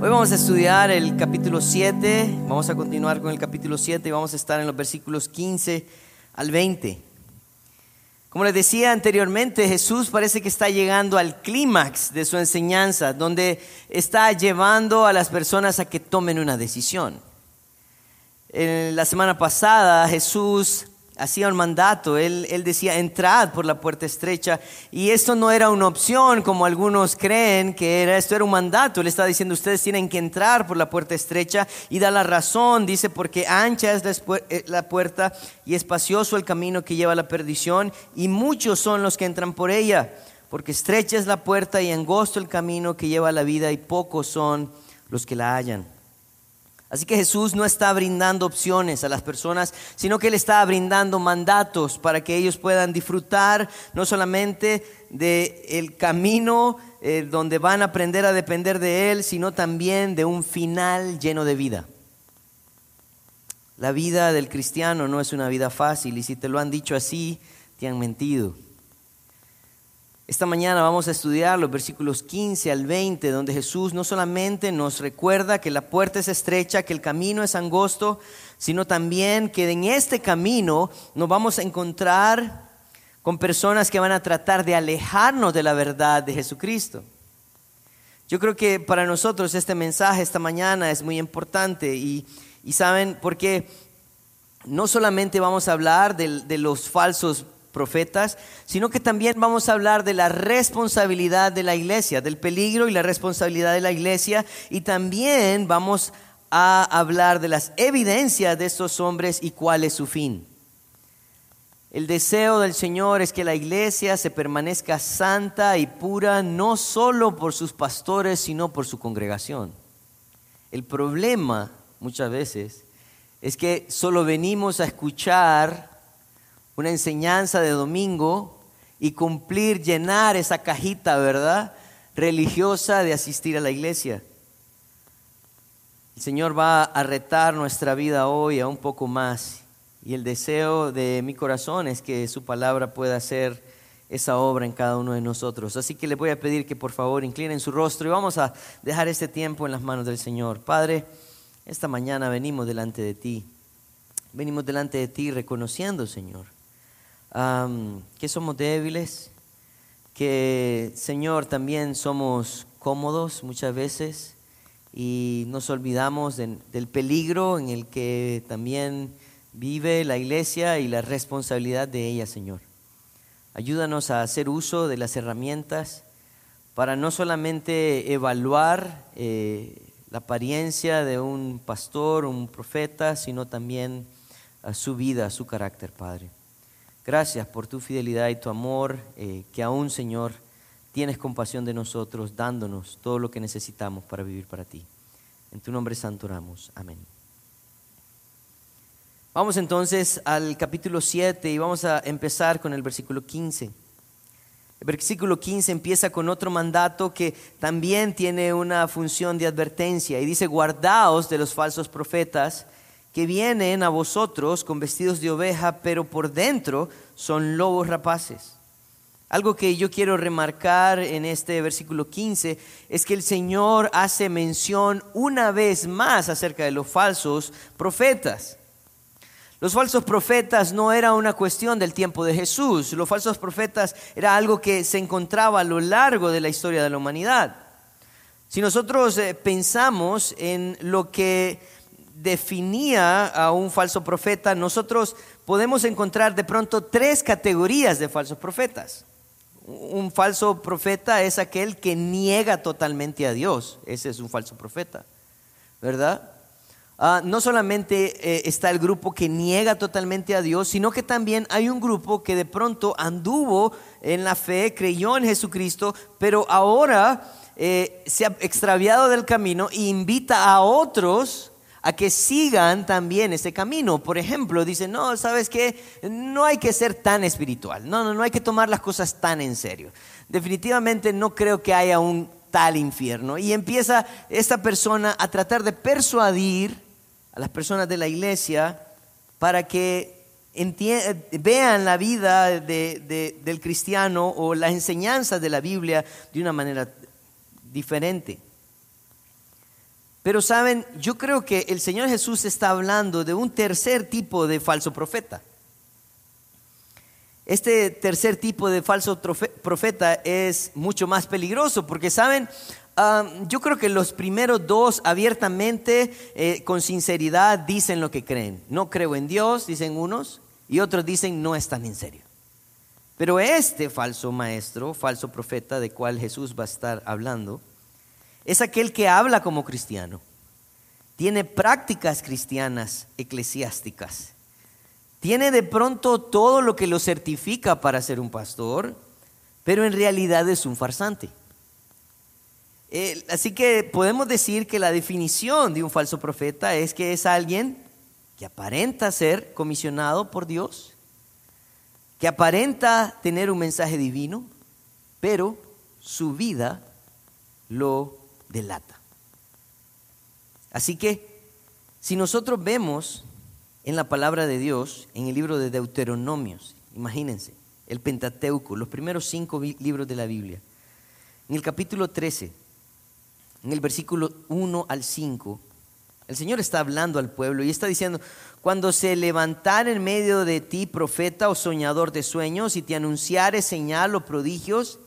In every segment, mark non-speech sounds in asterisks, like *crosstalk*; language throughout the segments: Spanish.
Hoy vamos a estudiar el capítulo 7, vamos a continuar con el capítulo 7 y vamos a estar en los versículos 15 al 20. Como les decía anteriormente, Jesús parece que está llegando al clímax de su enseñanza, donde está llevando a las personas a que tomen una decisión. En la semana pasada Jesús hacía un mandato, él, decía, entrad por la puerta estrecha. Y esto no era una opción, como algunos creen que era, esto era un mandato. Él está diciendo, ustedes tienen que entrar por la puerta estrecha y da la razón, dice, porque ancha es eh, la puerta y espacioso el camino que lleva a la perdición, y muchos son los que entran por ella, porque estrecha es la puerta y angosto el camino que lleva a la vida, y pocos son los que la hallan. Así que Jesús no está brindando opciones a las personas, sino que Él está brindando mandatos para que ellos puedan disfrutar no solamente del camino eh, donde van a aprender a depender de Él, sino también de un final lleno de vida. La vida del cristiano no es una vida fácil y si te lo han dicho así, te han mentido. Esta mañana vamos a estudiar los versículos 15 al 20, donde Jesús no solamente nos recuerda que la puerta es estrecha, que el camino es angosto, sino también que en este camino nos vamos a encontrar con personas que van a tratar de alejarnos de la verdad de Jesucristo. Yo creo que para nosotros este mensaje esta mañana es muy importante y, saben, porque no solamente vamos a hablar de, de los falsos profetas, sino que también vamos a hablar de la responsabilidad de la iglesia, del peligro y la responsabilidad de la iglesia, y también vamos a hablar de las evidencias de estos hombres y cuál es su fin. El deseo del Señor es que la iglesia se permanezca santa y pura, no solo por sus pastores, sino por su congregación. El problema muchas veces es que solo venimos a escuchar una enseñanza de domingo y cumplir, llenar esa cajita, ¿verdad? Religiosa de asistir a la iglesia. El Señor va a retar nuestra vida hoy a un poco más. Y el deseo de mi corazón es que su palabra pueda hacer esa obra en cada uno de nosotros. Así que le voy a pedir que por favor inclinen su rostro y vamos a dejar este tiempo en las manos del Señor. Padre, esta mañana venimos delante de ti. Venimos delante de ti reconociendo, Señor, que somos débiles, que Señor también somos cómodos muchas veces y nos olvidamos del peligro en el que también vive la iglesia y la responsabilidad de ella, Señor. Ayúdanos a hacer uso de las herramientas para no solamente evaluar eh, la apariencia de un pastor, un profeta, sino también a su vida, su carácter, Padre. Gracias por tu fidelidad y tu amor, eh, que aún, Señor, tienes compasión de nosotros, dándonos todo lo que necesitamos para vivir para ti. En tu nombre santo oramos. Amén. Vamos entonces al capítulo 7 y vamos a empezar con el versículo 15. El versículo 15 empieza con otro mandato que también tiene una función de advertencia y dice, guardaos de los falsos profetas que vienen a vosotros con vestidos de oveja, pero por dentro son lobos rapaces. Algo que yo quiero remarcar en este versículo 15 es que el Señor hace mención una vez más acerca de los falsos profetas. Los falsos profetas no era una cuestión del tiempo de Jesús, los falsos profetas era algo que se encontraba a lo largo de la historia de la humanidad. Si nosotros eh, pensamos en lo que definía a un falso profeta, nosotros podemos encontrar de pronto tres categorías de falsos profetas. Un falso profeta es aquel que niega totalmente a Dios. Ese es un falso profeta, ¿verdad? Ah, no solamente eh, está el grupo que niega totalmente a Dios, sino que también hay un grupo que de pronto anduvo en la fe, creyó en Jesucristo, pero ahora eh, se ha extraviado del camino e invita a otros a que sigan también ese camino. Por ejemplo, dicen, no, ¿sabes qué? No hay que ser tan espiritual, no, no, no hay que tomar las cosas tan en serio. Definitivamente no creo que haya un tal infierno. Y empieza esta persona a tratar de persuadir a las personas de la iglesia para que vean la vida del cristiano o las enseñanzas de la Biblia de una manera diferente. Pero saben, yo creo que el Señor Jesús está hablando de un tercer tipo de falso profeta. Este tercer tipo de falso profeta es mucho más peligroso porque, ¿saben? Ah, yo creo que los primeros dos abiertamente, eh, con sinceridad, dicen lo que creen. No creo en Dios, dicen unos, y otros dicen no están en serio. Pero este falso maestro, falso profeta de cual Jesús va a estar hablando, es aquel que habla como cristiano, tiene prácticas cristianas eclesiásticas, tiene de pronto todo lo que lo certifica para ser un pastor, pero en realidad es un farsante. Eh, así que podemos decir que la definición de un falso profeta es que es alguien que aparenta ser comisionado por Dios, que aparenta tener un mensaje divino, pero su vida lo delata. Así que si nosotros vemos en la palabra de Dios, en el libro de Deuteronomios, imagínense, el Pentateuco, los primeros cinco libros de la Biblia, en el capítulo 13, en el versículo 1 al 5, el Señor está hablando al pueblo y está diciendo, cuando se levantare en medio de ti profeta o soñador de sueños y te anunciare señal o prodigios,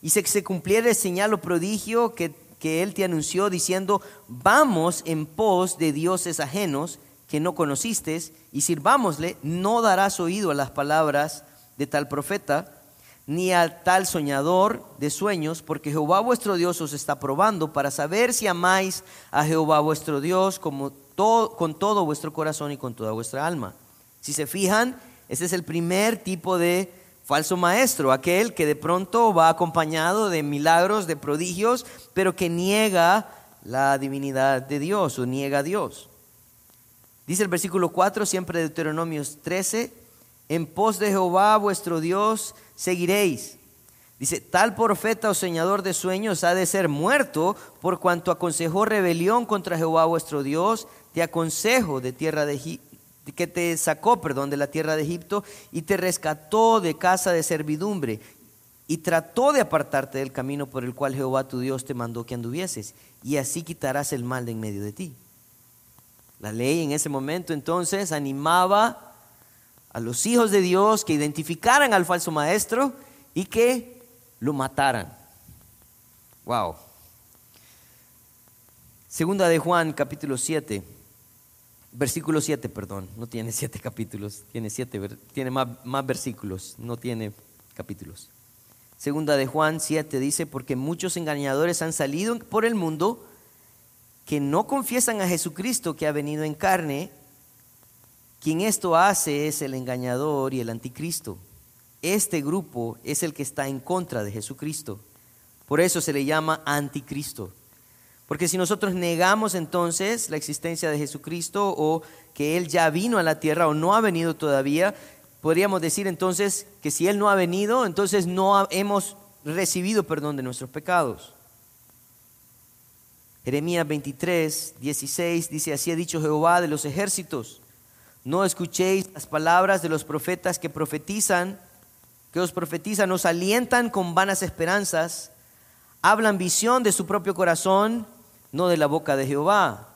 y se, se cumpliere señal o prodigio que, que Él te anunció diciendo, vamos en pos de dioses ajenos que no conociste y sirvámosle, no darás oído a las palabras de tal profeta ni al tal soñador de sueños, porque Jehová vuestro Dios os está probando para saber si amáis a Jehová vuestro Dios como con todo vuestro corazón y con toda vuestra alma. Si se fijan, este es el primer tipo de falso maestro, aquel que de pronto va acompañado de milagros, de prodigios, pero que niega la divinidad de Dios o niega a Dios. Dice el versículo 4, siempre de Deuteronomios 13, en pos de Jehová vuestro Dios seguiréis. Dice, tal profeta o señador de sueños ha de ser muerto por cuanto aconsejó rebelión contra Jehová vuestro Dios. Te aconsejo de tierra de que te sacó, perdón, de la tierra de Egipto y te rescató de casa de servidumbre y trató de apartarte del camino por el cual Jehová tu Dios te mandó que anduvieses y así quitarás el mal de en medio de ti. La ley en ese momento entonces animaba a los hijos de Dios que identificaran al falso maestro y que lo mataran. Wow. Segunda de Juan, capítulo 7, versículo 7, perdón, no tiene siete capítulos, tiene siete, tiene más, más versículos, no tiene capítulos. Segunda de Juan 7 dice, porque muchos engañadores han salido por el mundo que no confiesan a Jesucristo que ha venido en carne quien esto hace es el engañador y el anticristo. Este grupo es el que está en contra de Jesucristo. Por eso se le llama anticristo. Porque si nosotros negamos entonces la existencia de Jesucristo o que Él ya vino a la tierra o no ha venido todavía, podríamos decir entonces que si Él no ha venido, entonces no hemos recibido perdón de nuestros pecados. Jeremías 23, 16 dice, así ha dicho Jehová de los ejércitos no escuchéis las palabras de los profetas que profetizan, que os profetizan, os alientan con vanas esperanzas, hablan visión de su propio corazón, no de la boca de Jehová.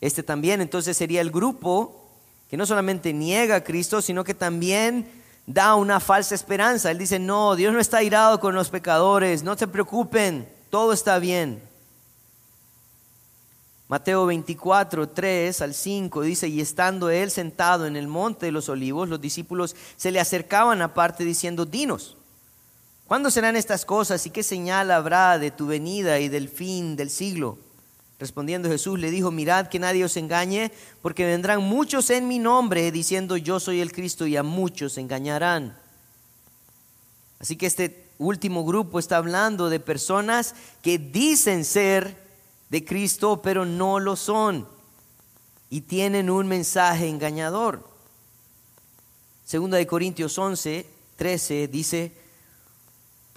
Este también entonces sería el grupo que no solamente niega a Cristo, sino que también da una falsa esperanza. Él dice, no, Dios no está irado con los pecadores, no se preocupen, todo está bien. Mateo 24, 3 al 5 dice, y estando él sentado en el monte de los olivos, los discípulos se le acercaban aparte diciendo, dinos, ¿cuándo serán estas cosas y qué señal habrá de tu venida y del fin del siglo? Respondiendo Jesús le dijo, mirad que nadie os engañe, porque vendrán muchos en mi nombre diciendo, yo soy el Cristo, y a muchos engañarán. Así que este último grupo está hablando de personas que dicen ser de Cristo, pero no lo son y tienen un mensaje engañador. Segunda de Corintios 11, 13 dice,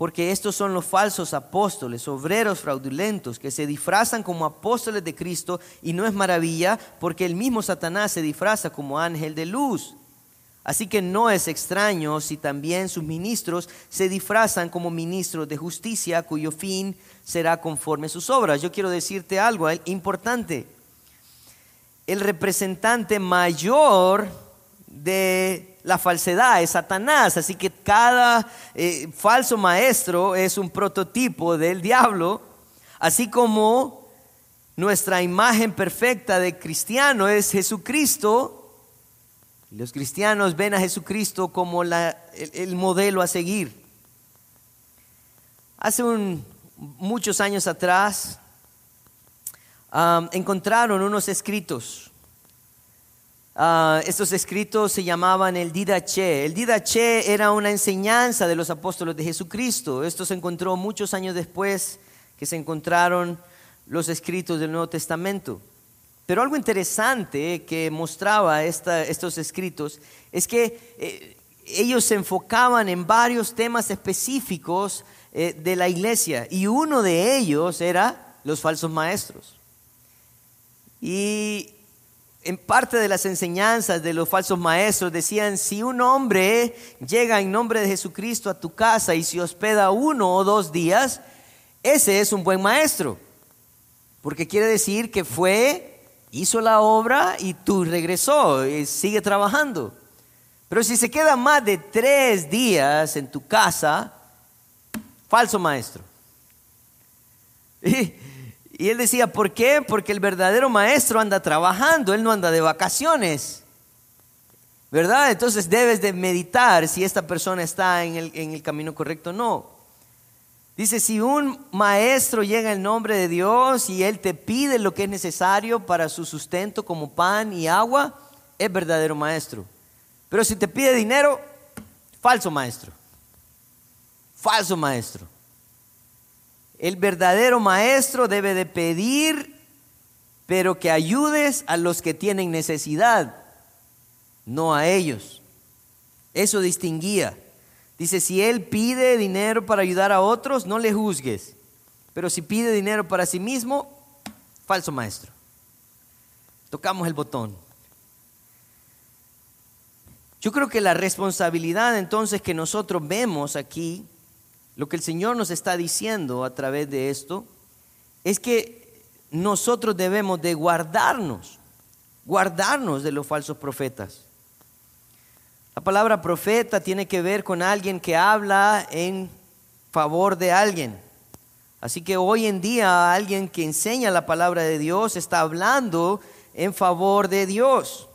porque estos son los falsos apóstoles, obreros fraudulentos, que se disfrazan como apóstoles de Cristo y no es maravilla, porque el mismo Satanás se disfraza como ángel de luz. Así que no es extraño si también sus ministros se disfrazan como ministros de justicia cuyo fin será conforme a sus obras. Yo quiero decirte algo importante. El representante mayor de la falsedad es Satanás, así que cada eh, falso maestro es un prototipo del diablo, así como nuestra imagen perfecta de cristiano es Jesucristo, los cristianos ven a Jesucristo como el, modelo a seguir. Hace muchos años atrás encontraron unos escritos. Ah, estos escritos se llamaban el Didache. El Didache era una enseñanza de los apóstoles de Jesucristo. Esto se encontró muchos años después que se encontraron los escritos del Nuevo Testamento. Pero algo interesante que mostraba estos escritos es que eh, ellos se enfocaban en varios temas específicos eh, de la iglesia y uno de ellos era los falsos maestros. Y en parte de las enseñanzas de los falsos maestros decían, si un hombre llega en nombre de Jesucristo a tu casa y se hospeda uno o dos días, ese es un buen maestro, porque quiere decir que fue hizo la obra y tú regresó y sigue trabajando. Pero si se queda más de tres días en tu casa, falso maestro. *laughs* y, él decía, ¿por qué? Porque el verdadero maestro anda trabajando, él no anda de vacaciones. ¿Verdad? Entonces debes de meditar si esta persona está en el, en el camino correcto o no. Dice, si un maestro llega en nombre de Dios y él te pide lo que es necesario para su sustento como pan y agua, es verdadero maestro. Pero si te pide dinero, falso maestro. Falso maestro. El verdadero maestro debe de pedir, pero que ayudes a los que tienen necesidad, no a ellos. Eso distinguía. Dice, si él pide dinero para ayudar a otros, no le juzgues. Pero si pide dinero para sí mismo, falso maestro. Tocamos el botón. Yo creo que la responsabilidad entonces que nosotros vemos aquí, lo que el Señor nos está diciendo a través de esto, es que nosotros debemos de guardarnos, guardarnos de los falsos profetas. La palabra profeta tiene que ver con alguien que habla en favor de alguien. Así que hoy en día alguien que enseña la palabra de Dios está hablando en favor de Dios.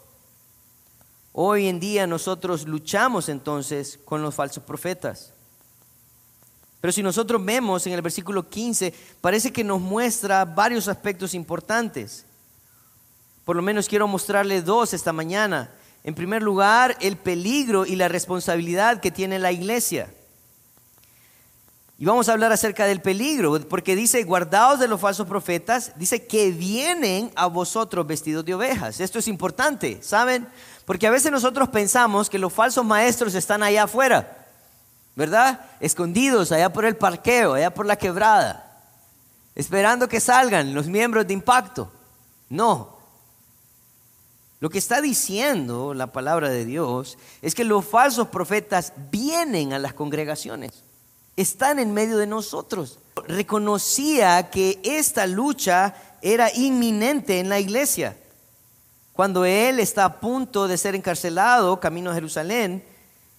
Hoy en día nosotros luchamos entonces con los falsos profetas. Pero si nosotros vemos en el versículo 15, parece que nos muestra varios aspectos importantes. Por lo menos quiero mostrarle dos esta mañana. En primer lugar, el peligro y la responsabilidad que tiene la iglesia. Y vamos a hablar acerca del peligro, porque dice, guardaos de los falsos profetas, dice que vienen a vosotros vestidos de ovejas. Esto es importante, ¿saben? Porque a veces nosotros pensamos que los falsos maestros están allá afuera, ¿verdad? Escondidos allá por el parqueo, allá por la quebrada, esperando que salgan los miembros de impacto. No, lo que está diciendo la palabra de Dios es que los falsos profetas vienen a las congregaciones, están en medio de nosotros. Reconocía que esta lucha era inminente en la iglesia. Cuando él está a punto de ser encarcelado, camino a Jerusalén,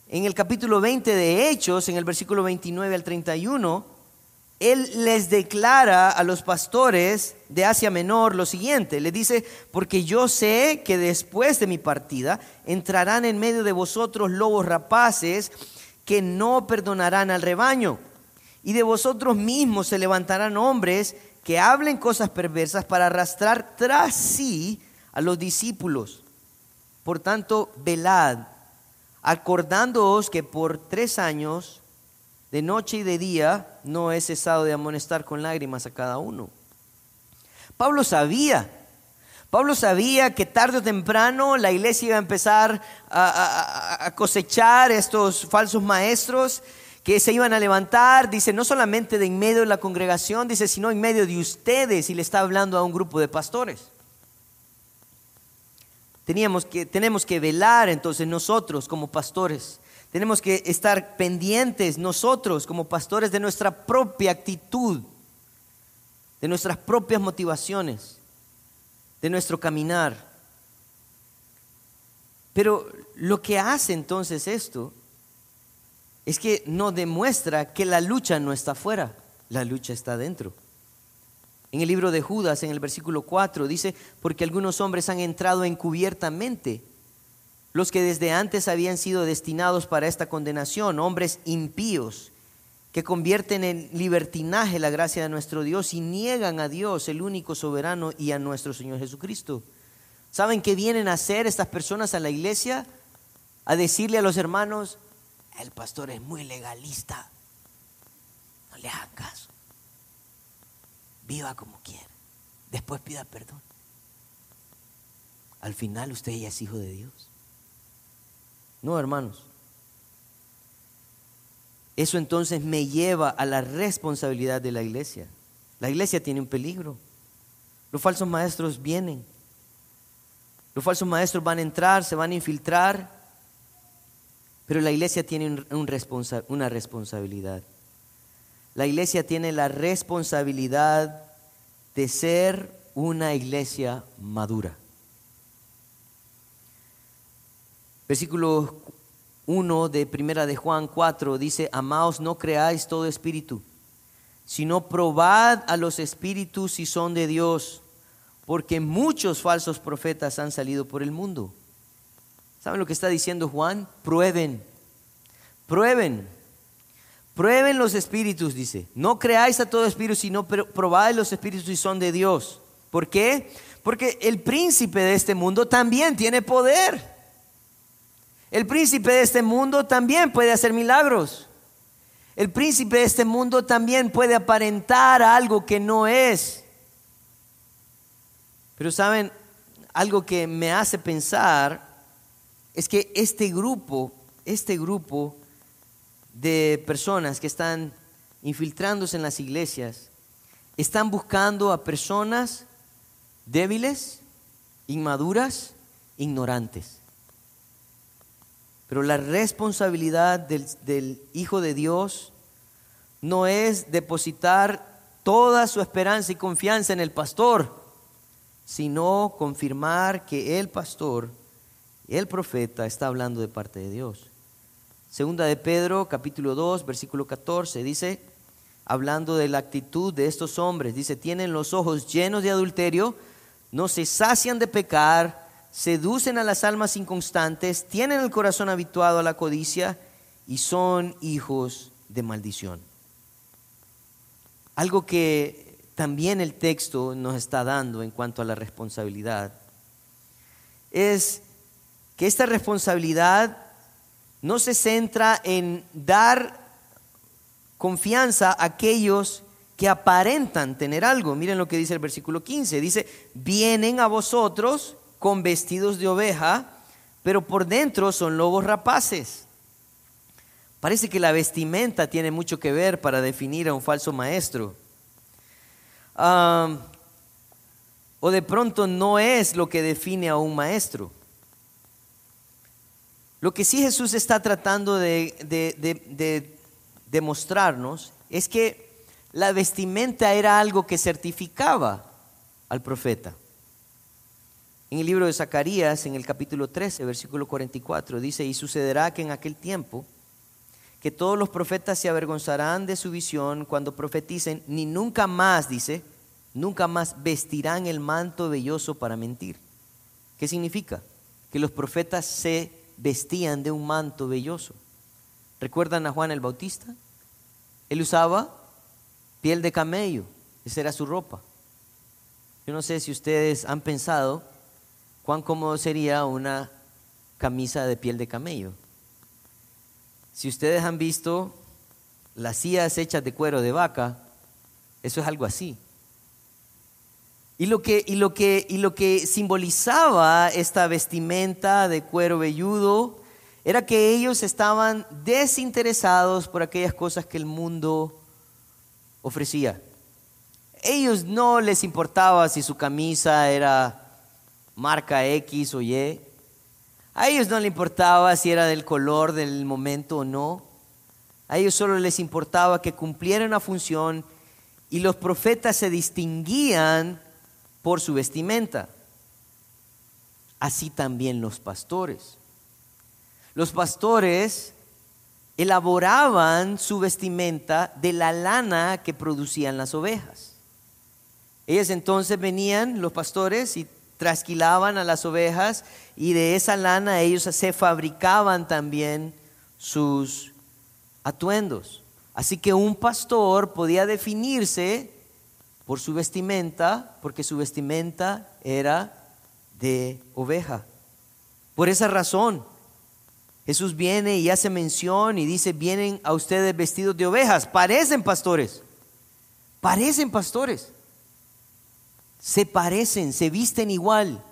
en el capítulo 20 de Hechos, en el versículo 29 al 31, él les declara a los pastores de Asia Menor lo siguiente, le dice, porque yo sé que después de mi partida entrarán en medio de vosotros lobos rapaces que no perdonarán al rebaño, y de vosotros mismos se levantarán hombres que hablen cosas perversas para arrastrar tras sí a los discípulos. Por tanto, velad, acordándoos que por tres años de noche y de día no he cesado de amonestar con lágrimas a cada uno. Pablo sabía, Pablo sabía que tarde o temprano la iglesia iba a empezar a, cosechar estos falsos maestros que se iban a levantar, dice, no solamente de en medio de la congregación, dice, sino en medio de ustedes, y le está hablando a un grupo de pastores. Teníamos que, tenemos que velar entonces nosotros como pastores. Tenemos que estar pendientes nosotros como pastores de nuestra propia actitud, de nuestras propias motivaciones, de nuestro caminar. Pero lo que hace entonces esto es que no demuestra que la lucha no está afuera, la lucha está dentro. En el libro de Judas, en el versículo 4, dice, porque algunos hombres han entrado encubiertamente, los que desde antes habían sido destinados para esta condenación, hombres impíos, que convierten en libertinaje la gracia de nuestro Dios y niegan a Dios, el único soberano, y a nuestro Señor Jesucristo. ¿Saben qué vienen a hacer estas personas a la iglesia? A decirle a los hermanos, el pastor es muy legalista, no le hagan caso. Viva como quiera, después pida perdón. Al final usted ya es hijo de Dios. No, hermanos. Eso entonces me lleva a la responsabilidad de la iglesia. La iglesia tiene un peligro. Los falsos maestros vienen. Los falsos maestros van a entrar, se van a infiltrar, pero la iglesia tiene una responsabilidad. La iglesia tiene la responsabilidad de ser una iglesia madura. Versículo 1 de Primera de Juan 4 dice, amaos, no creáis todo espíritu, sino probad a los espíritus si son de Dios porque muchos falsos profetas han salido por el mundo. ¿Saben lo que está diciendo Juan? Prueben, prueben, prueben los espíritus, dice. No creáis a todo espíritu, sino probad los espíritus si son de Dios. ¿Por qué? Porque el príncipe de este mundo también tiene poder. El príncipe de este mundo también puede hacer milagros. El príncipe de este mundo también puede aparentar algo que no es. Pero saben, algo que me hace pensar es que este grupo, este grupo de personas que están infiltrándose en las iglesias, están buscando a personas débiles, inmaduras, ignorantes. Pero la responsabilidad del, del, Hijo de Dios no es depositar toda su esperanza y confianza en el pastor sino confirmar que el pastor, el profeta, está hablando de parte de Dios. Segunda de Pedro, capítulo 2, versículo 14, dice, hablando de la actitud de estos hombres, dice, tienen los ojos llenos de adulterio, no se sacian de pecar, seducen a las almas inconstantes, tienen el corazón habituado a la codicia y son hijos de maldición. Algo que también el texto nos está dando en cuanto a la responsabilidad es que esta responsabilidad no se centra en dar confianza a aquellos que aparentan tener algo. Miren lo que dice el versículo 15. Dice, vienen a vosotros con vestidos de oveja, pero por dentro son lobos rapaces. Parece que la vestimenta tiene mucho que ver para definir a un falso maestro o de pronto no es lo que define a un maestro. Lo que sí Jesús está tratando de, demostrarnos es que la vestimenta era algo que certificaba al profeta. En el libro de Zacarías, en el capítulo 13, versículo 44, dice, y sucederá que en aquel tiempo, que todos los profetas se avergonzarán de su visión cuando profeticen, ni nunca más, dice, nunca más vestirán el manto velloso para mentir. ¿Qué significa? Que los profetas se vestían de un manto velloso. ¿Recuerdan a Juan el Bautista? Él usaba piel de camello, esa era su ropa. Yo no sé si ustedes han pensado cuán cómodo sería una camisa de piel de camello. Si ustedes han visto las sillas hechas de cuero de vaca, eso es algo así. Y lo, que, y, lo que, y lo que simbolizaba esta vestimenta de cuero velludo era que ellos estaban desinteresados por aquellas cosas que el mundo ofrecía. Ellos no les importaba si su camisa era marca X o Y. A ellos no les importaba si era del color del momento o no. A ellos solo les importaba que cumplieran una función y los profetas se distinguían por su vestimenta. Así también los pastores. Los pastores elaboraban su vestimenta de la lana que producían las ovejas. Ellos entonces venían, los pastores, y trasquilaban a las ovejas y de esa lana ellos se fabricaban también sus atuendos. Así que un pastor podía definirse por su vestimenta, porque su vestimenta era de oveja. Por esa razón, Jesús viene y hace mención y dice, vienen a ustedes vestidos de ovejas, parecen pastores, parecen pastores se parecen, se visten igual.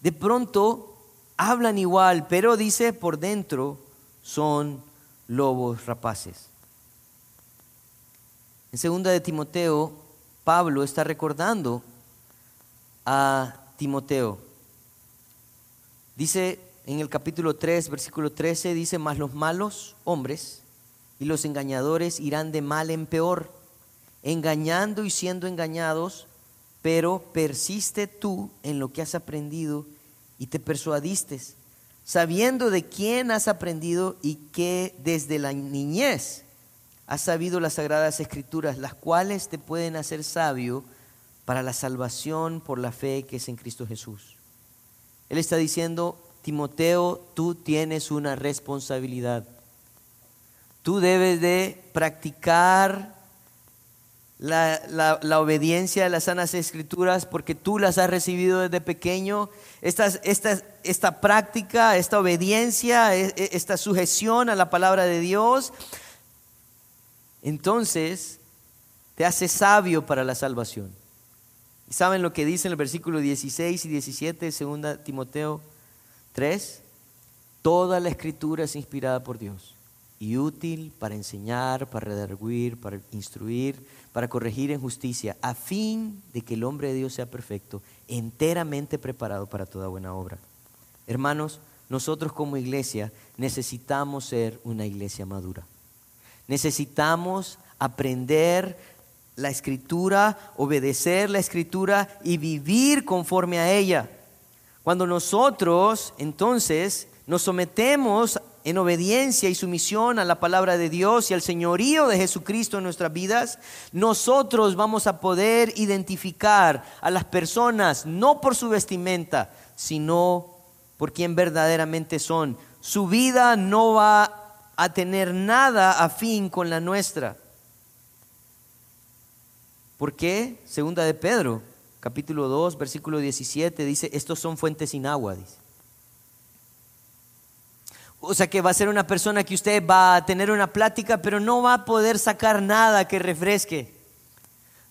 De pronto hablan igual, pero dice por dentro son lobos rapaces. En segunda de Timoteo, Pablo está recordando a Timoteo. Dice en el capítulo 3, versículo 13, dice, mas los malos hombres y los engañadores irán de mal en peor, engañando y siendo engañados pero persiste tú en lo que has aprendido y te persuadiste, sabiendo de quién has aprendido y que desde la niñez has sabido las sagradas escrituras, las cuales te pueden hacer sabio para la salvación por la fe que es en Cristo Jesús. Él está diciendo, Timoteo, tú tienes una responsabilidad. Tú debes de practicar la, obediencia de las sanas escrituras porque tú las has recibido desde pequeño. Esta, esta, esta práctica, esta obediencia, e, e, esta sujeción a la palabra de Dios, entonces te hace sabio para la salvación. ¿Y saben lo que dice en el versículo 16 y 17 de 2 Timoteo 3? Toda la escritura es inspirada por Dios y útil para enseñar, para redarguir, para instruir, para corregir en justicia, a fin de que el hombre de Dios sea perfecto, enteramente preparado para toda buena obra. Hermanos, nosotros como iglesia necesitamos ser una iglesia madura. Necesitamos aprender la escritura, obedecer la escritura y vivir conforme a ella. Cuando nosotros entonces nos sometemos en obediencia y sumisión a la palabra de Dios y al señorío de Jesucristo en nuestras vidas, nosotros vamos a poder identificar a las personas no por su vestimenta, sino por quien verdaderamente son. Su vida no va a tener nada afín con la nuestra. ¿Por qué? Segunda de Pedro, capítulo 2, versículo 17, dice, estos son fuentes sin agua, dice. O sea que va a ser una persona que usted va a tener una plática, pero no va a poder sacar nada que refresque.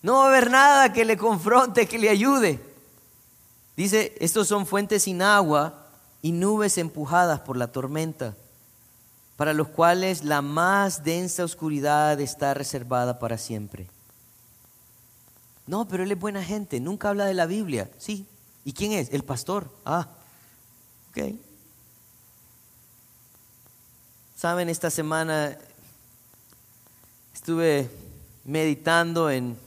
No va a haber nada que le confronte, que le ayude. Dice, estos son fuentes sin agua y nubes empujadas por la tormenta, para los cuales la más densa oscuridad está reservada para siempre. No, pero él es buena gente, nunca habla de la Biblia. Sí. ¿Y quién es? El pastor. Ah, ok. Saben, esta semana estuve meditando en,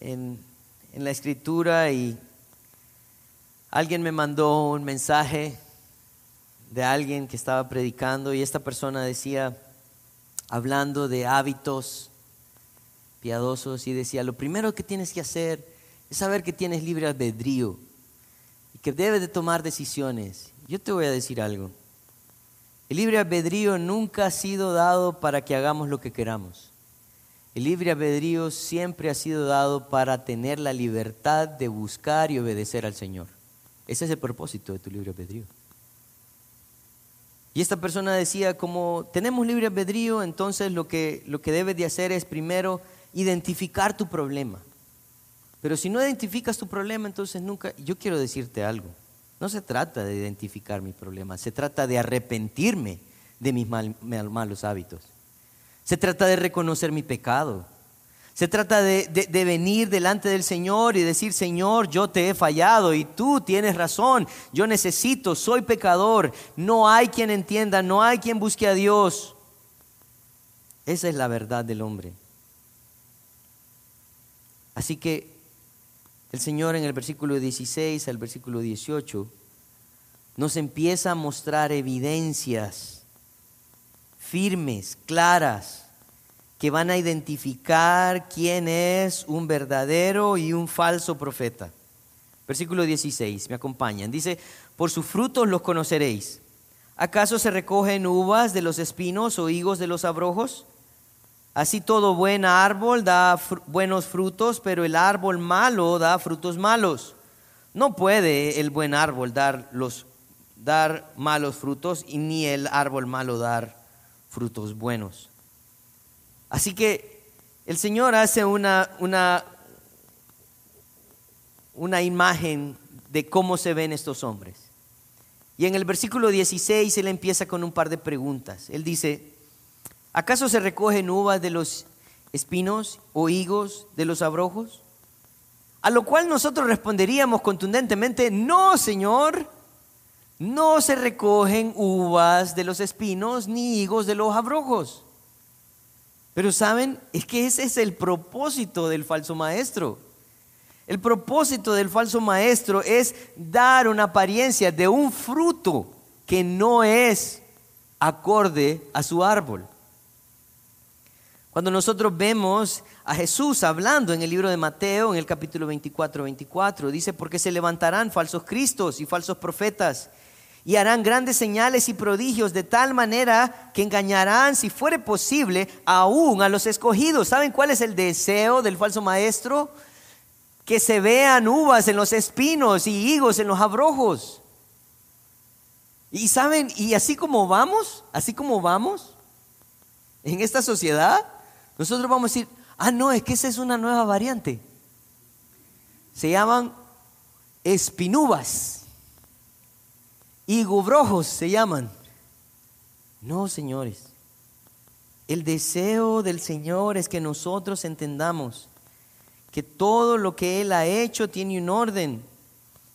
en, la escritura y alguien me mandó un mensaje de alguien que estaba predicando y esta persona decía, hablando de hábitos piadosos, y decía, lo primero que tienes que hacer es saber que tienes libre albedrío y que debes de tomar decisiones. Yo te voy a decir algo. El libre albedrío nunca ha sido dado para que hagamos lo que queramos. El libre albedrío siempre ha sido dado para tener la libertad de buscar y obedecer al Señor. Ese es el propósito de tu libre albedrío. Y esta persona decía, como tenemos libre albedrío, entonces lo que, lo que debes de hacer es primero identificar tu problema. Pero si no identificas tu problema, entonces nunca, yo quiero decirte algo. No se trata de identificar mi problema, se trata de arrepentirme de mis malos hábitos. Se trata de reconocer mi pecado. Se trata de, de, venir delante del Señor y decir, Señor, yo te he fallado y tú tienes razón, yo necesito, soy pecador, no hay quien entienda, no hay quien busque a Dios. Esa es la verdad del hombre. Así que el Señor en el versículo 16 al versículo 18 nos empieza a mostrar evidencias firmes, claras, que van a identificar quién es un verdadero y un falso profeta. Versículo 16, me acompañan. Dice, por sus frutos los conoceréis. ¿Acaso se recogen uvas de los espinos o higos de los abrojos? Así todo buen árbol da buenos frutos, pero el árbol malo da frutos malos. No puede el buen árbol dar, los, dar malos frutos y ni el árbol malo dar frutos buenos. Así que el Señor hace una, una, una imagen de cómo se ven estos hombres. Y en el versículo 16 él empieza con un par de preguntas. Él dice, ¿Acaso se recogen uvas de los espinos o higos de los abrojos? A lo cual nosotros responderíamos contundentemente, no, Señor, no se recogen uvas de los espinos ni higos de los abrojos. Pero saben, es que ese es el propósito del falso maestro. El propósito del falso maestro es dar una apariencia de un fruto que no es acorde a su árbol. Cuando nosotros vemos a Jesús hablando en el libro de Mateo, en el capítulo 24, 24, dice, porque se levantarán falsos cristos y falsos profetas y harán grandes señales y prodigios de tal manera que engañarán, si fuere posible, aún a los escogidos. ¿Saben cuál es el deseo del falso maestro? Que se vean uvas en los espinos y higos en los abrojos. Y saben, y así como vamos, así como vamos en esta sociedad, nosotros vamos a decir, ah, no, es que esa es una nueva variante. Se llaman espinubas. Higubrojos se llaman. No, señores. El deseo del Señor es que nosotros entendamos que todo lo que Él ha hecho tiene un orden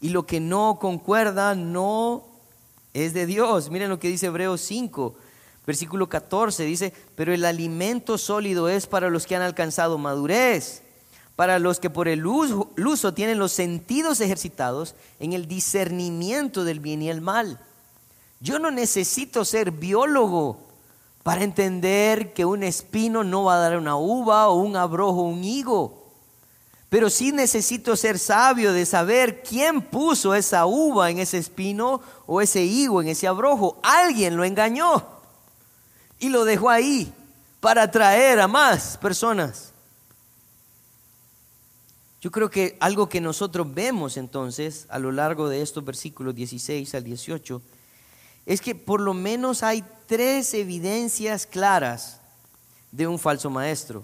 y lo que no concuerda no es de Dios. Miren lo que dice Hebreos 5. Versículo 14 dice, pero el alimento sólido es para los que han alcanzado madurez, para los que por el uso, tienen los sentidos ejercitados en el discernimiento del bien y el mal. Yo no necesito ser biólogo para entender que un espino no va a dar una uva o un abrojo un higo. Pero sí necesito ser sabio de saber quién puso esa uva en ese espino o ese higo en ese abrojo. Alguien lo engañó y lo dejó ahí para atraer a más personas. Yo creo que algo que nosotros vemos entonces a lo largo de estos versículos 16 al 18 es que por lo menos hay tres evidencias claras de un falso maestro.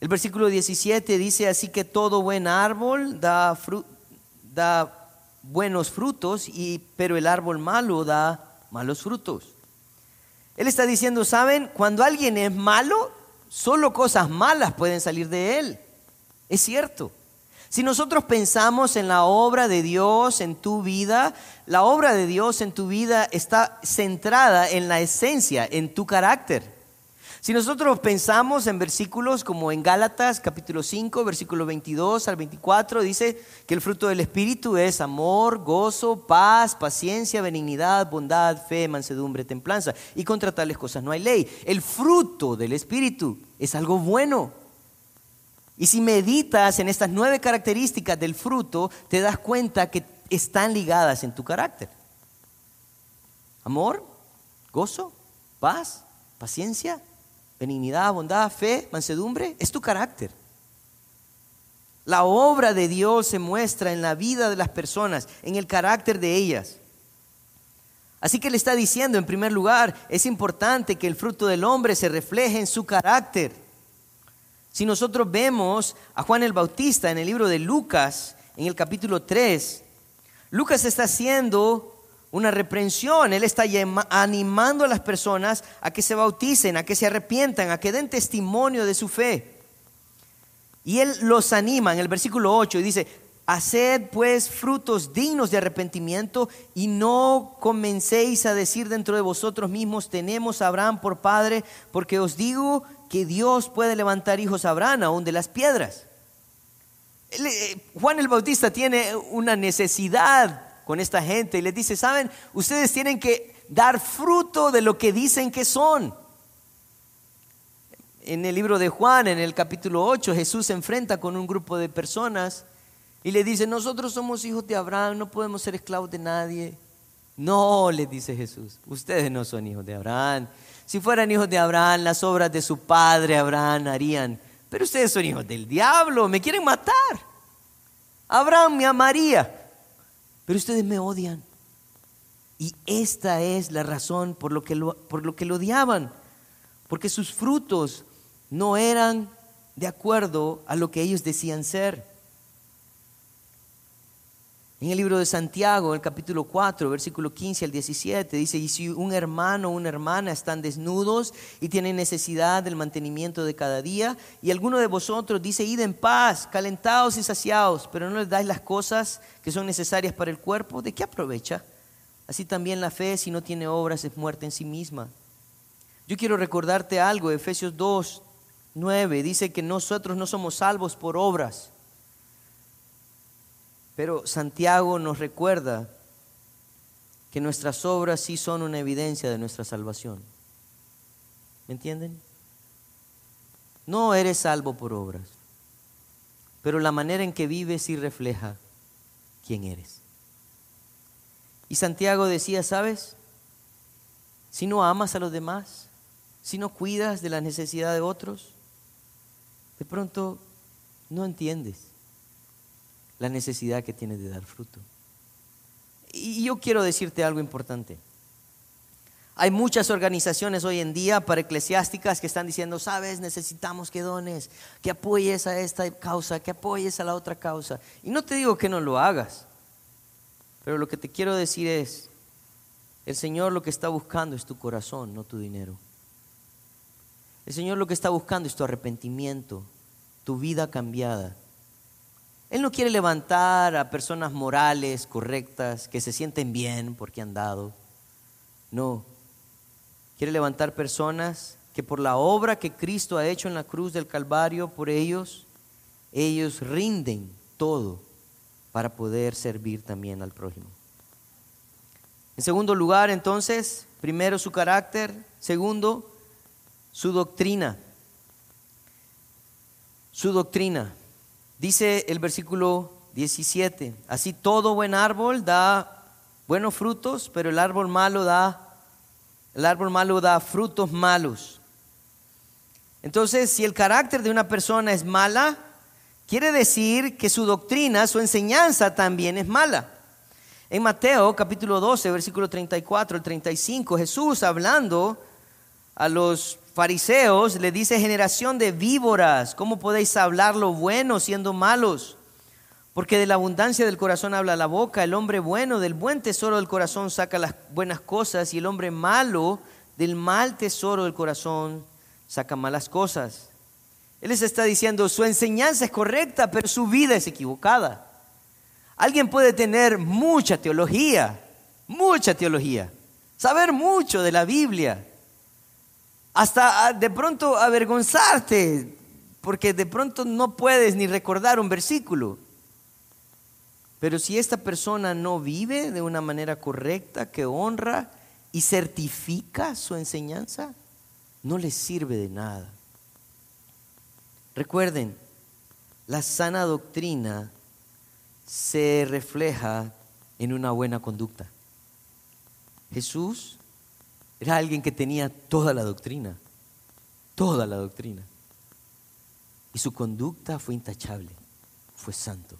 El versículo 17 dice así que todo buen árbol da, da buenos frutos, y, pero el árbol malo da malos frutos. Él está diciendo, ¿saben? Cuando alguien es malo, solo cosas malas pueden salir de él. Es cierto. Si nosotros pensamos en la obra de Dios en tu vida, la obra de Dios en tu vida está centrada en la esencia, en tu carácter. Si nosotros pensamos en versículos como en Gálatas capítulo 5, versículo 22 al 24, dice que el fruto del Espíritu es amor, gozo, paz, paciencia, benignidad, bondad, fe, mansedumbre, templanza. Y contra tales cosas no hay ley. El fruto del Espíritu es algo bueno. Y si meditas en estas nueve características del fruto, te das cuenta que están ligadas en tu carácter. Amor, gozo, paz, paciencia, benignidad, bondad, fe, mansedumbre, es tu carácter. La obra de Dios se muestra en la vida de las personas, en el carácter de ellas. Así que le está diciendo, en primer lugar, es importante que el fruto del hombre se refleje en su carácter. Si nosotros vemos a Juan el Bautista en el libro de Lucas, en el capítulo 3, Lucas está haciendo una reprensión. Él está animando a las personas a que se bauticen, a que se arrepientan, a que den testimonio de su fe. Y él los anima en el versículo 8 y dice, haced pues frutos dignos de arrepentimiento y no comencéis a decir dentro de vosotros mismos, tenemos a Abraham por padre, porque os digo que Dios puede levantar hijos a Abraham aún de las piedras. Eh, Juan el Bautista tiene una necesidad con esta gente y les dice, saben, ustedes tienen que dar fruto de lo que dicen que son. En el libro de Juan, en el capítulo 8, Jesús se enfrenta con un grupo de personas y le dice, nosotros somos hijos de Abraham, no podemos ser esclavos de nadie. No, le dice Jesús, ustedes no son hijos de Abraham. Si fueran hijos de Abraham, las obras de su padre Abraham harían. Pero ustedes son hijos del diablo, me quieren matar. Abraham me amaría, pero ustedes me odian. Y esta es la razón por lo que lo, por lo, que lo odiaban, porque sus frutos no eran de acuerdo a lo que ellos decían ser. En el libro de Santiago, el capítulo 4, versículo 15 al 17, dice, y si un hermano o una hermana están desnudos y tienen necesidad del mantenimiento de cada día, y alguno de vosotros dice, id en paz, calentados y saciados, pero no les dais las cosas que son necesarias para el cuerpo, ¿de qué aprovecha? Así también la fe, si no tiene obras, es muerta en sí misma. Yo quiero recordarte algo, Efesios 2, 9, dice que nosotros no somos salvos por obras pero Santiago nos recuerda que nuestras obras sí son una evidencia de nuestra salvación. ¿Me entienden? No eres salvo por obras, pero la manera en que vives sí refleja quién eres. Y Santiago decía, ¿sabes? Si no amas a los demás, si no cuidas de la necesidad de otros, de pronto no entiendes la necesidad que tienes de dar fruto. Y yo quiero decirte algo importante. Hay muchas organizaciones hoy en día para eclesiásticas que están diciendo, sabes, necesitamos que dones, que apoyes a esta causa, que apoyes a la otra causa. Y no te digo que no lo hagas, pero lo que te quiero decir es, el Señor lo que está buscando es tu corazón, no tu dinero. El Señor lo que está buscando es tu arrepentimiento, tu vida cambiada. Él no quiere levantar a personas morales, correctas, que se sienten bien porque han dado. No. Quiere levantar personas que por la obra que Cristo ha hecho en la cruz del Calvario por ellos, ellos rinden todo para poder servir también al prójimo. En segundo lugar, entonces, primero su carácter, segundo, su doctrina. Su doctrina. Dice el versículo 17, así todo buen árbol da buenos frutos, pero el árbol malo da el árbol malo da frutos malos. Entonces, si el carácter de una persona es mala, quiere decir que su doctrina, su enseñanza también es mala. En Mateo capítulo 12, versículo 34 al 35, Jesús hablando a los fariseos le dice generación de víboras, ¿cómo podéis hablar lo bueno siendo malos? Porque de la abundancia del corazón habla la boca, el hombre bueno del buen tesoro del corazón saca las buenas cosas y el hombre malo del mal tesoro del corazón saca malas cosas. Él les está diciendo, su enseñanza es correcta, pero su vida es equivocada. Alguien puede tener mucha teología, mucha teología, saber mucho de la Biblia, hasta ah, de pronto avergonzarte, porque de pronto no puedes ni recordar un versículo. Pero si esta persona no vive de una manera correcta, que honra y certifica su enseñanza, no le sirve de nada. Recuerden, la sana doctrina se refleja en una buena conducta. Jesús era alguien que tenía toda la doctrina, toda la doctrina. Y su conducta fue intachable, fue santo.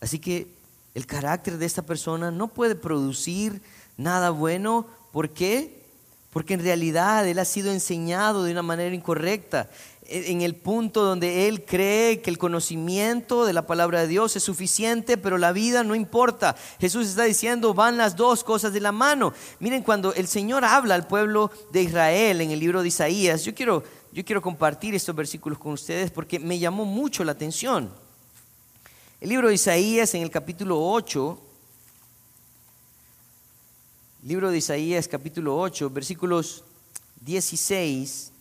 Así que el carácter de esta persona no puede producir nada bueno. ¿Por qué? Porque en realidad él ha sido enseñado de una manera incorrecta en el punto donde él cree que el conocimiento de la palabra de Dios es suficiente, pero la vida no importa. Jesús está diciendo, van las dos cosas de la mano. Miren, cuando el Señor habla al pueblo de Israel en el libro de Isaías, yo quiero yo quiero compartir estos versículos con ustedes porque me llamó mucho la atención. El libro de Isaías en el capítulo 8, libro de Isaías capítulo 8, versículos 16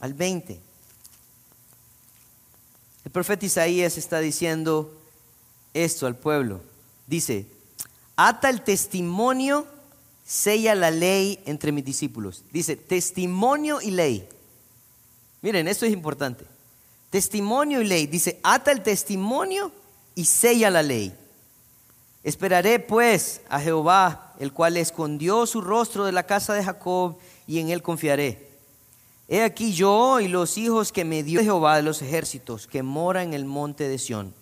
al 20. El profeta Isaías está diciendo esto al pueblo. Dice, ata el testimonio, sella la ley entre mis discípulos. Dice, testimonio y ley. Miren, esto es importante. Testimonio y ley. Dice, ata el testimonio y sella la ley. Esperaré pues a Jehová, el cual escondió su rostro de la casa de Jacob, y en él confiaré. He aquí yo y los hijos que me dio Jehová de los ejércitos, que mora en el monte de Sión.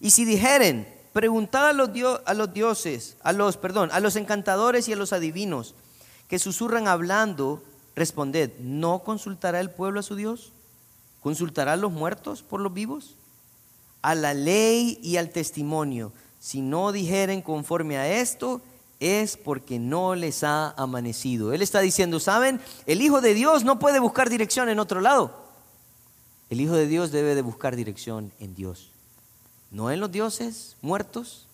Y si dijeren, preguntad a los, a los dioses, a los, perdón, a los encantadores y a los adivinos, que susurran hablando, responded, ¿no consultará el pueblo a su Dios? ¿Consultará a los muertos por los vivos? A la ley y al testimonio. Si no dijeren conforme a esto, es porque no les ha amanecido. Él está diciendo, ¿saben? El Hijo de Dios no puede buscar dirección en otro lado. El Hijo de Dios debe de buscar dirección en Dios. No en los dioses muertos,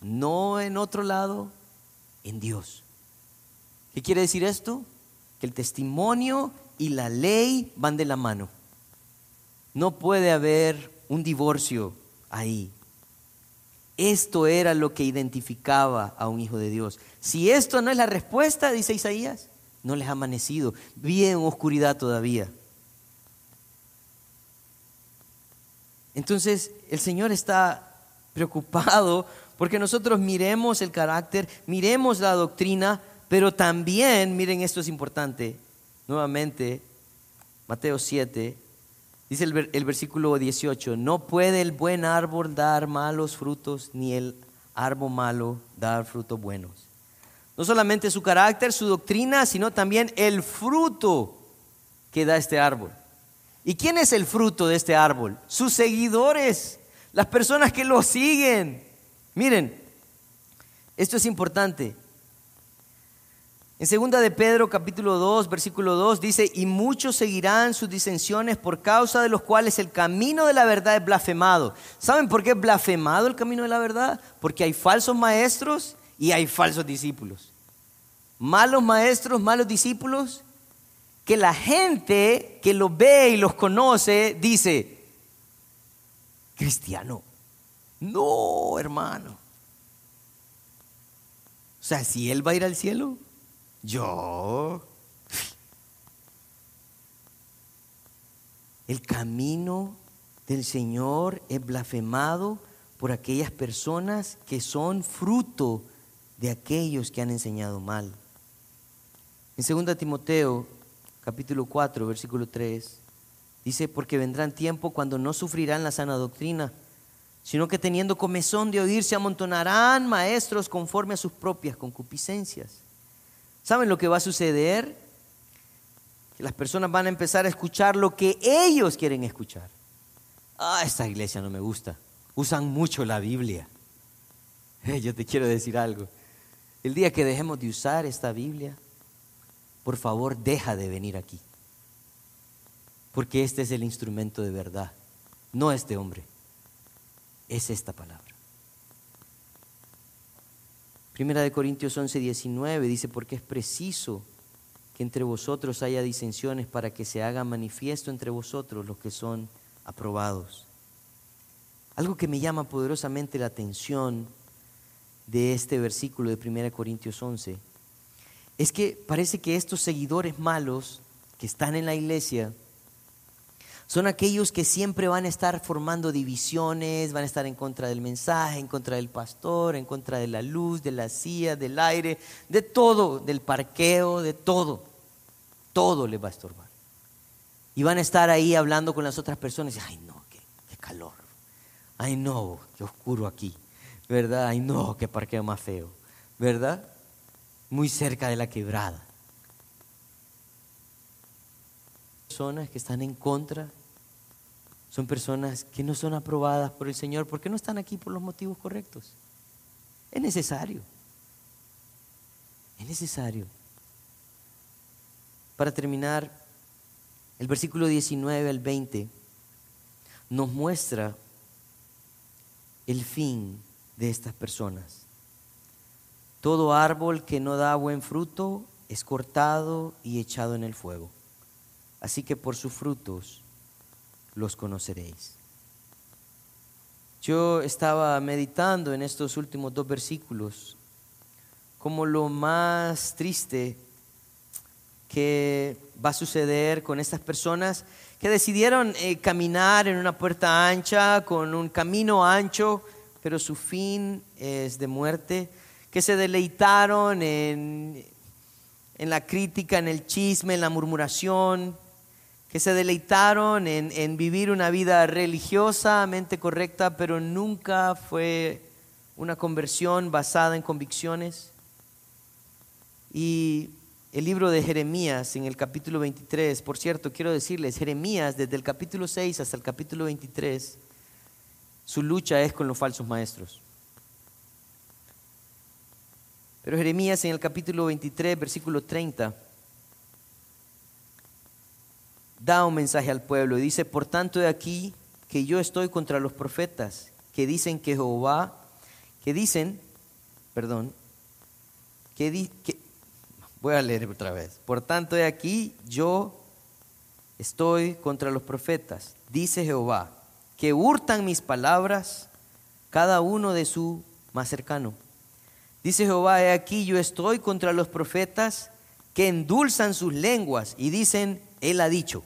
no en otro lado, en Dios. ¿Qué quiere decir esto? Que el testimonio y la ley van de la mano. No puede haber un divorcio ahí. Esto era lo que identificaba a un hijo de Dios. Si esto no es la respuesta, dice Isaías, no les ha amanecido. Vive en oscuridad todavía. Entonces el Señor está preocupado porque nosotros miremos el carácter, miremos la doctrina, pero también, miren, esto es importante, nuevamente, Mateo 7, Dice el, versículo 18, no puede el buen árbol dar malos frutos, ni el árbol malo dar frutos buenos. No solamente su carácter, su doctrina, sino también el fruto que da este árbol. ¿Y quién es el fruto de este árbol? Sus seguidores, las personas que lo siguen. Miren, esto es importante. En segunda de Pedro capítulo 2, versículo 2 dice, y muchos seguirán sus disensiones por causa de los cuales el camino de la verdad es blasfemado. ¿Saben por qué es blasfemado el camino de la verdad? Porque hay falsos maestros y hay falsos discípulos. Malos maestros, malos discípulos, que la gente que los ve y los conoce dice, cristiano, no hermano. O sea, si él va a ir al cielo, yo. El camino del Señor es blasfemado por aquellas personas que son fruto de aquellos que han enseñado mal. En 2 Timoteo, capítulo 4, versículo 3, dice, porque vendrán tiempo cuando no sufrirán la sana doctrina, sino que teniendo comezón de oír se amontonarán maestros conforme a sus propias concupiscencias ¿Saben lo que va a suceder? Las personas van a empezar a escuchar lo que ellos quieren escuchar. Ah, esta iglesia no me gusta. Usan mucho la Biblia. yo te quiero decir algo. El día que dejemos de usar esta Biblia, por favor, deja de venir aquí. Porque este es el instrumento de verdad. No este hombre. Es esta palabra. Primera de Corintios 11, 19 dice, porque es preciso que entre vosotros haya disensiones para que se haga manifiesto entre vosotros los que son aprobados. Algo que me llama poderosamente la atención de este versículo de 1 Corintios 11 es que parece que estos seguidores malos que están en la iglesia son aquellos que siempre van a estar formando divisiones, van a estar en contra del mensaje, en contra del pastor, en contra de la luz, de la silla, del aire, de todo, del parqueo, de todo. Todo les va a estorbar. Y van a estar ahí hablando con las otras personas y, ay no, qué, qué calor. Ay no, qué oscuro aquí. ¿Verdad? Ay no, qué parqueo más feo. ¿Verdad? Muy cerca de la quebrada. Personas que están en contra son personas que no son aprobadas por el Señor porque no están aquí por los motivos correctos. Es necesario. Es necesario. Para terminar, el versículo 19 al 20 nos muestra el fin de estas personas. Todo árbol que no da buen fruto es cortado y echado en el fuego. Así que por sus frutos los conoceréis. Yo estaba meditando en estos últimos dos versículos como lo más triste que va a suceder con estas personas que decidieron eh, caminar en una puerta ancha, con un camino ancho, pero su fin es de muerte, que se deleitaron en, en la crítica, en el chisme, en la murmuración, que se deleitaron en, en vivir una vida religiosamente correcta, pero nunca fue una conversión basada en convicciones. Y el libro de Jeremías en el capítulo 23, por cierto, quiero decirles, Jeremías desde el capítulo 6 hasta el capítulo 23, su lucha es con los falsos maestros. Pero Jeremías en el capítulo 23, versículo 30, da un mensaje al pueblo y dice, por tanto de aquí que yo estoy contra los profetas que dicen que Jehová, que dicen, perdón, que, que voy a leer otra vez, por tanto de aquí yo estoy contra los profetas, dice Jehová, que hurtan mis palabras, cada uno de su más cercano. Dice Jehová, he aquí yo estoy contra los profetas que endulzan sus lenguas y dicen, Él ha dicho.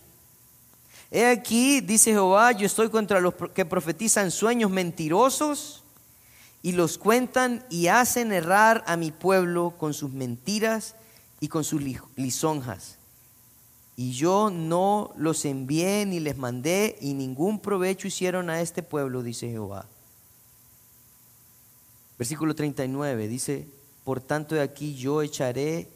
He aquí, dice Jehová, yo estoy contra los que profetizan sueños mentirosos y los cuentan y hacen errar a mi pueblo con sus mentiras y con sus lisonjas. Y yo no los envié ni les mandé y ningún provecho hicieron a este pueblo, dice Jehová. Versículo 39 dice, por tanto de aquí yo echaré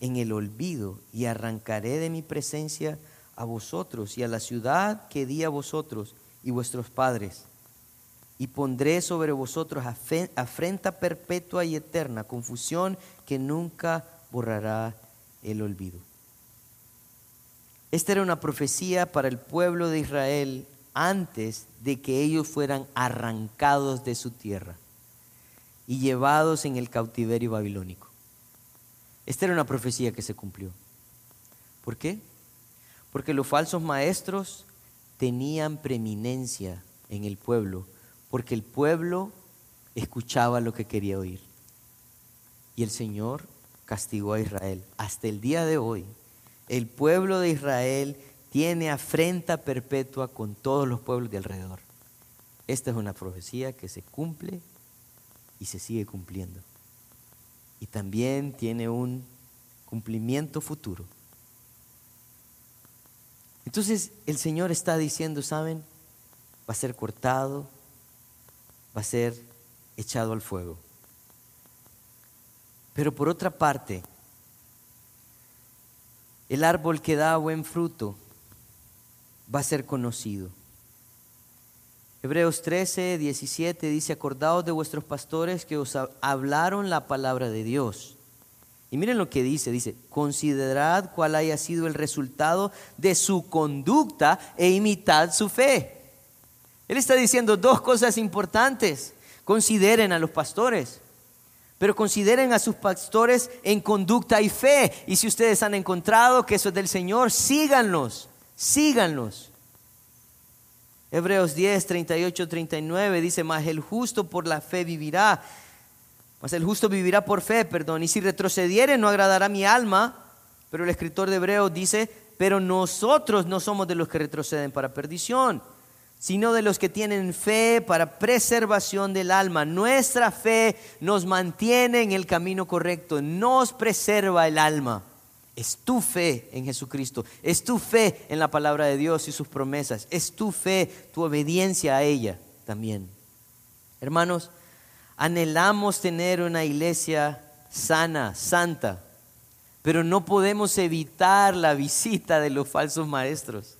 en el olvido y arrancaré de mi presencia a vosotros y a la ciudad que di a vosotros y vuestros padres. Y pondré sobre vosotros afrenta perpetua y eterna, confusión que nunca borrará el olvido. Esta era una profecía para el pueblo de Israel antes de que ellos fueran arrancados de su tierra y llevados en el cautiverio babilónico. Esta era una profecía que se cumplió. ¿Por qué? Porque los falsos maestros tenían preeminencia en el pueblo, porque el pueblo escuchaba lo que quería oír. Y el Señor castigó a Israel. Hasta el día de hoy, el pueblo de Israel tiene afrenta perpetua con todos los pueblos de alrededor. Esta es una profecía que se cumple y se sigue cumpliendo. Y también tiene un cumplimiento futuro entonces el Señor está diciendo, ¿saben? Va a ser cortado, va a ser echado al fuego. Pero por otra parte, el árbol que da buen fruto va a ser conocido. Hebreos 13, 17 dice, acordaos de vuestros pastores que os hablaron la palabra de Dios y miren lo que dice, dice, considerad cuál haya sido el resultado de su conducta e imitad su fe. Él está diciendo dos cosas importantes. Consideren a los pastores, pero consideren a sus pastores en conducta y fe. Y si ustedes han encontrado que eso es del Señor, síganlos, síganlos. Hebreos 10, 38, 39 dice, mas el justo por la fe vivirá el justo vivirá por fe, perdón. Y si retrocediere no agradará mi alma. Pero el escritor de Hebreos dice, pero nosotros no somos de los que retroceden para perdición, sino de los que tienen fe para preservación del alma. Nuestra fe nos mantiene en el camino correcto, nos preserva el alma. Es tu fe en Jesucristo, es tu fe en la palabra de Dios y sus promesas, es tu fe, tu obediencia a ella también. Hermanos, Anhelamos tener una iglesia sana, santa, pero no podemos evitar la visita de los falsos maestros.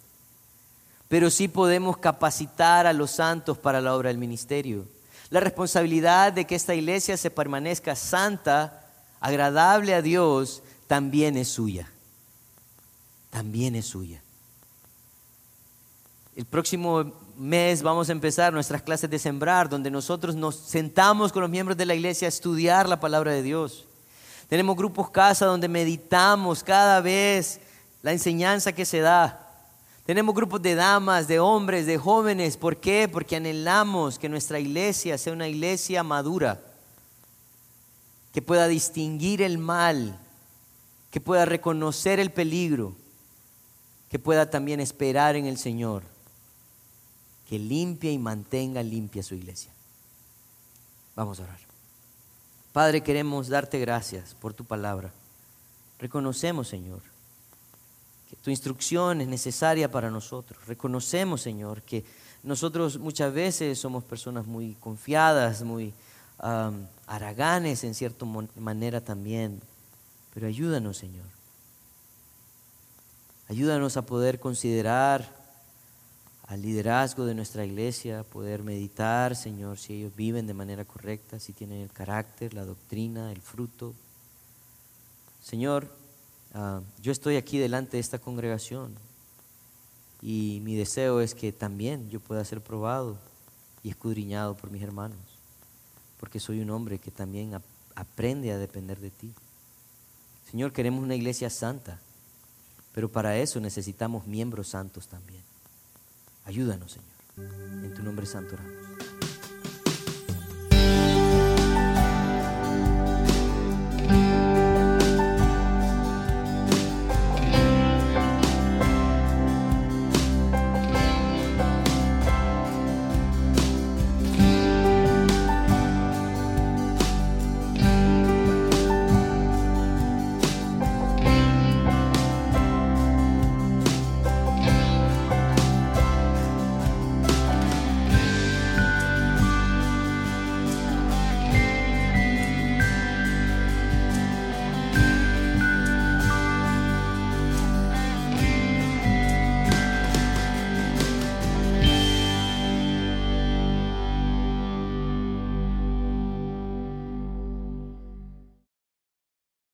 Pero sí podemos capacitar a los santos para la obra del ministerio. La responsabilidad de que esta iglesia se permanezca santa, agradable a Dios, también es suya. También es suya. El próximo mes vamos a empezar nuestras clases de sembrar, donde nosotros nos sentamos con los miembros de la iglesia a estudiar la palabra de Dios. Tenemos grupos casa donde meditamos cada vez la enseñanza que se da. Tenemos grupos de damas, de hombres, de jóvenes. ¿Por qué? Porque anhelamos que nuestra iglesia sea una iglesia madura, que pueda distinguir el mal, que pueda reconocer el peligro, que pueda también esperar en el Señor que limpie y mantenga limpia su iglesia. Vamos a orar. Padre, queremos darte gracias por tu palabra. Reconocemos, Señor, que tu instrucción es necesaria para nosotros. Reconocemos, Señor, que nosotros muchas veces somos personas muy confiadas, muy haraganes en cierta manera también. Pero ayúdanos, Señor. Ayúdanos a poder considerar al liderazgo de nuestra iglesia, poder meditar, Señor, si ellos viven de manera correcta, si tienen el carácter, la doctrina, el fruto. Señor, ah, yo estoy aquí delante de esta congregación y mi deseo es que también yo pueda ser probado y escudriñado por mis hermanos, porque soy un hombre que también aprende a depender de ti. Señor, queremos una iglesia santa, pero para eso necesitamos miembros santos también. Ayúdanos, Señor. En tu nombre santo oramos.